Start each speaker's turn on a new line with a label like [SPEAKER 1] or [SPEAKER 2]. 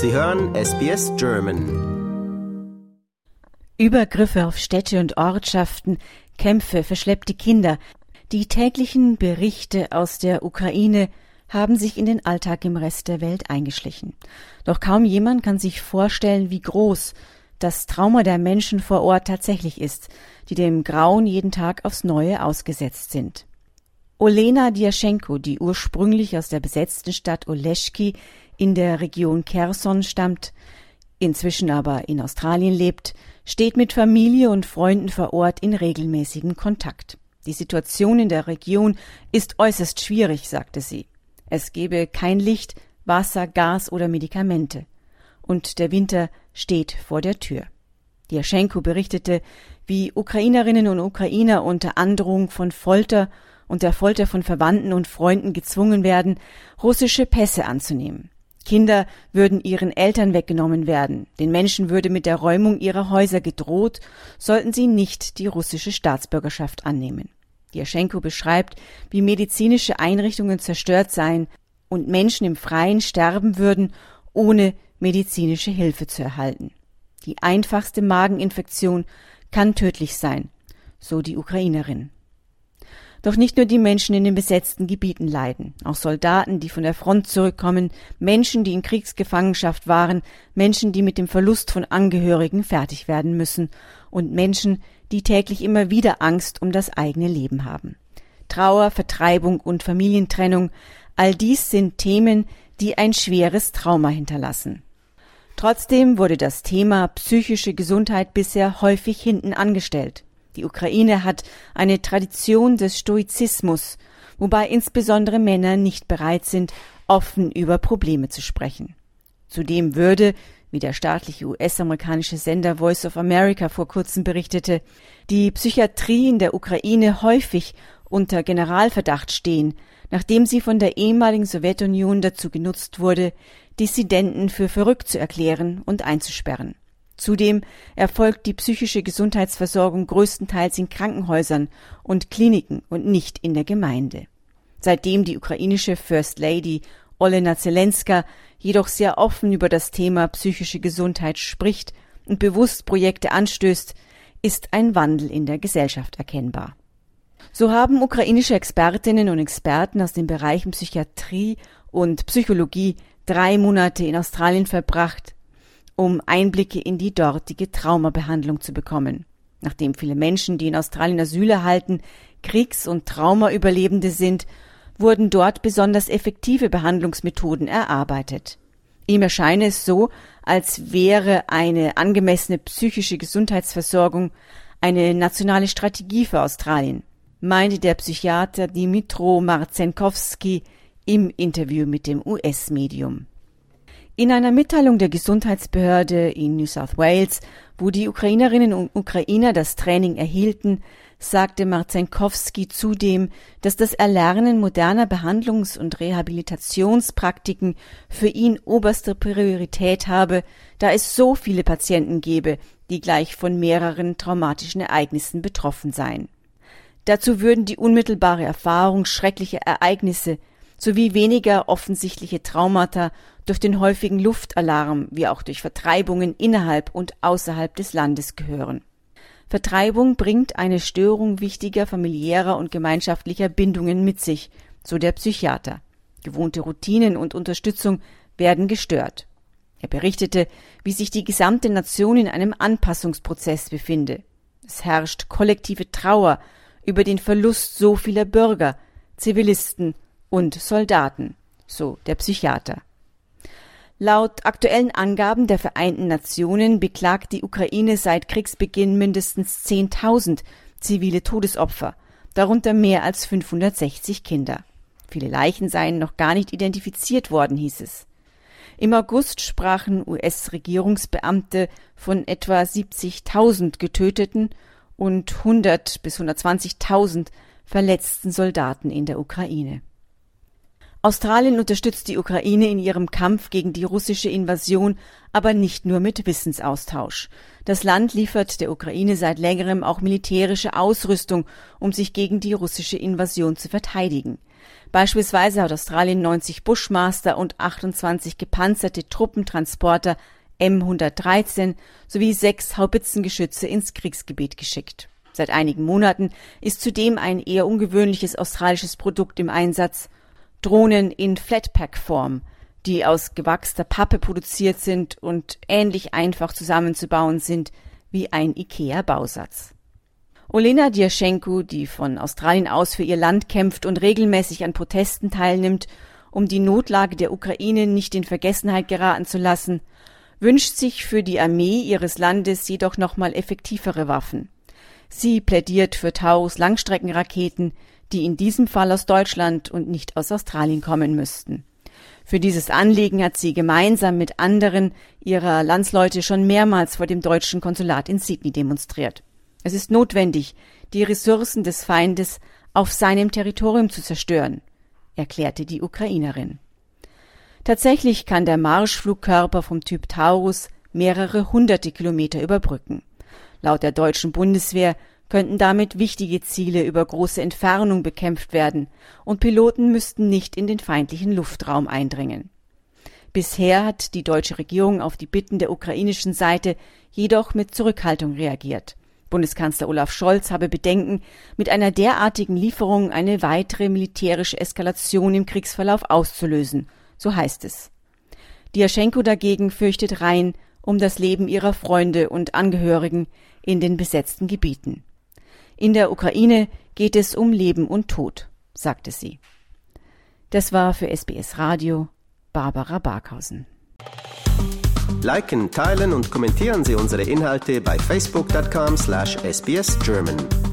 [SPEAKER 1] Sie hören SBS German.
[SPEAKER 2] Übergriffe auf Städte und Ortschaften, Kämpfe, verschleppte Kinder. Die täglichen Berichte aus der Ukraine haben sich in den Alltag im Rest der Welt eingeschlichen. Doch kaum jemand kann sich vorstellen, wie groß das Trauma der Menschen vor Ort tatsächlich ist, die dem Grauen jeden Tag aufs Neue ausgesetzt sind. Olena Diaschenko, die ursprünglich aus der besetzten Stadt Oleschki in der Region Kherson stammt, inzwischen aber in Australien lebt, steht mit Familie und Freunden vor Ort in regelmäßigem Kontakt. Die Situation in der Region ist äußerst schwierig, sagte sie. Es gebe kein Licht, Wasser, Gas oder Medikamente. Und der Winter steht vor der Tür. Diaschenko berichtete, wie Ukrainerinnen und Ukrainer unter Androhung von Folter und der Folter von Verwandten und Freunden gezwungen werden, russische Pässe anzunehmen. Kinder würden ihren Eltern weggenommen werden, den Menschen würde mit der Räumung ihrer Häuser gedroht, sollten sie nicht die russische Staatsbürgerschaft annehmen. Diaschenko beschreibt, wie medizinische Einrichtungen zerstört seien und Menschen im Freien sterben würden, ohne medizinische Hilfe zu erhalten. Die einfachste Mageninfektion kann tödlich sein, so die Ukrainerin. Doch nicht nur die Menschen in den besetzten Gebieten leiden, auch Soldaten, die von der Front zurückkommen, Menschen, die in Kriegsgefangenschaft waren, Menschen, die mit dem Verlust von Angehörigen fertig werden müssen und Menschen, die täglich immer wieder Angst um das eigene Leben haben. Trauer, Vertreibung und Familientrennung, all dies sind Themen, die ein schweres Trauma hinterlassen. Trotzdem wurde das Thema psychische Gesundheit bisher häufig hinten angestellt. Die Ukraine hat eine Tradition des Stoizismus, wobei insbesondere Männer nicht bereit sind, offen über Probleme zu sprechen. Zudem würde, wie der staatliche US-amerikanische Sender Voice of America vor kurzem berichtete, die Psychiatrie in der Ukraine häufig unter Generalverdacht stehen, nachdem sie von der ehemaligen Sowjetunion dazu genutzt wurde, Dissidenten für verrückt zu erklären und einzusperren. Zudem erfolgt die psychische Gesundheitsversorgung größtenteils in Krankenhäusern und Kliniken und nicht in der Gemeinde. Seitdem die ukrainische First Lady Olena Zelenska jedoch sehr offen über das Thema psychische Gesundheit spricht und bewusst Projekte anstößt, ist ein Wandel in der Gesellschaft erkennbar. So haben ukrainische Expertinnen und Experten aus den Bereichen Psychiatrie und Psychologie drei Monate in Australien verbracht, um Einblicke in die dortige Traumabehandlung zu bekommen. Nachdem viele Menschen, die in Australien Asyl erhalten, Kriegs- und Traumaüberlebende sind, wurden dort besonders effektive Behandlungsmethoden erarbeitet. Ihm erscheine es so, als wäre eine angemessene psychische Gesundheitsversorgung eine nationale Strategie für Australien, meinte der Psychiater Dimitro Marzenkowski im Interview mit dem US-Medium. In einer Mitteilung der Gesundheitsbehörde in New South Wales, wo die Ukrainerinnen und Ukrainer das Training erhielten, sagte Marzenkowski zudem, dass das Erlernen moderner Behandlungs- und Rehabilitationspraktiken für ihn oberste Priorität habe, da es so viele Patienten gebe, die gleich von mehreren traumatischen Ereignissen betroffen seien. Dazu würden die unmittelbare Erfahrung schrecklicher Ereignisse sowie weniger offensichtliche Traumata durch den häufigen Luftalarm wie auch durch Vertreibungen innerhalb und außerhalb des Landes gehören. Vertreibung bringt eine Störung wichtiger familiärer und gemeinschaftlicher Bindungen mit sich, so der Psychiater. Gewohnte Routinen und Unterstützung werden gestört. Er berichtete, wie sich die gesamte Nation in einem Anpassungsprozess befinde. Es herrscht kollektive Trauer über den Verlust so vieler Bürger, Zivilisten und Soldaten, so der Psychiater. Laut aktuellen Angaben der Vereinten Nationen beklagt die Ukraine seit Kriegsbeginn mindestens 10.000 zivile Todesopfer, darunter mehr als 560 Kinder. Viele Leichen seien noch gar nicht identifiziert worden, hieß es. Im August sprachen US-Regierungsbeamte von etwa 70.000 getöteten und 100 bis 120.000 verletzten Soldaten in der Ukraine. Australien unterstützt die Ukraine in ihrem Kampf gegen die russische Invasion, aber nicht nur mit Wissensaustausch. Das Land liefert der Ukraine seit längerem auch militärische Ausrüstung, um sich gegen die russische Invasion zu verteidigen. Beispielsweise hat Australien 90 Bushmaster und 28 gepanzerte Truppentransporter M113 sowie sechs Haubitzengeschütze ins Kriegsgebiet geschickt. Seit einigen Monaten ist zudem ein eher ungewöhnliches australisches Produkt im Einsatz. Drohnen in Flatpack-Form, die aus gewachster Pappe produziert sind und ähnlich einfach zusammenzubauen sind wie ein IKEA-Bausatz. Olena Djaschenko, die von Australien aus für ihr Land kämpft und regelmäßig an Protesten teilnimmt, um die Notlage der Ukraine nicht in Vergessenheit geraten zu lassen, wünscht sich für die Armee ihres Landes jedoch nochmal effektivere Waffen. Sie plädiert für Taurus Langstreckenraketen, die in diesem Fall aus Deutschland und nicht aus Australien kommen müssten. Für dieses Anliegen hat sie gemeinsam mit anderen ihrer Landsleute schon mehrmals vor dem deutschen Konsulat in Sydney demonstriert. Es ist notwendig, die Ressourcen des Feindes auf seinem Territorium zu zerstören, erklärte die Ukrainerin. Tatsächlich kann der Marschflugkörper vom Typ Taurus mehrere hunderte Kilometer überbrücken. Laut der deutschen Bundeswehr könnten damit wichtige Ziele über große Entfernung bekämpft werden und Piloten müssten nicht in den feindlichen Luftraum eindringen. Bisher hat die deutsche Regierung auf die Bitten der ukrainischen Seite jedoch mit Zurückhaltung reagiert. Bundeskanzler Olaf Scholz habe Bedenken, mit einer derartigen Lieferung eine weitere militärische Eskalation im Kriegsverlauf auszulösen, so heißt es. Diaschenko dagegen fürchtet rein um das Leben ihrer Freunde und Angehörigen in den besetzten Gebieten. In der Ukraine geht es um Leben und Tod, sagte sie. Das war für SBS Radio Barbara Barkhausen.
[SPEAKER 1] Liken, teilen und kommentieren Sie unsere Inhalte bei facebook.com/sbsgerman.